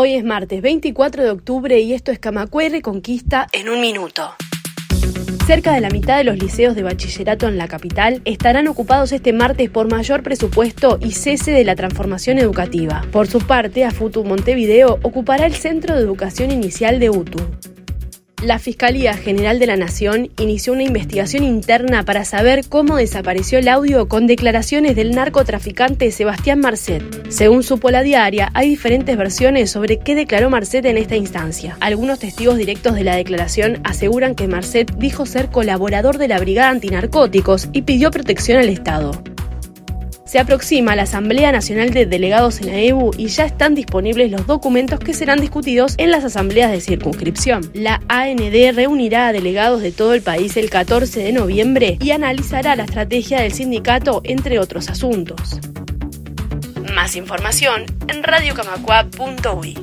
Hoy es martes 24 de octubre y esto es Camacue Reconquista en un minuto. Cerca de la mitad de los liceos de bachillerato en la capital estarán ocupados este martes por mayor presupuesto y cese de la transformación educativa. Por su parte, AFUTU Montevideo ocupará el Centro de Educación Inicial de UTU. La Fiscalía General de la Nación inició una investigación interna para saber cómo desapareció el audio con declaraciones del narcotraficante Sebastián Marcet. Según supo la diaria, hay diferentes versiones sobre qué declaró Marcet en esta instancia. Algunos testigos directos de la declaración aseguran que Marcet dijo ser colaborador de la Brigada Antinarcóticos y pidió protección al Estado. Se aproxima la Asamblea Nacional de Delegados en la EBU y ya están disponibles los documentos que serán discutidos en las asambleas de circunscripción. La AND reunirá a delegados de todo el país el 14 de noviembre y analizará la estrategia del sindicato, entre otros asuntos. Más información en radiocamacua.uy.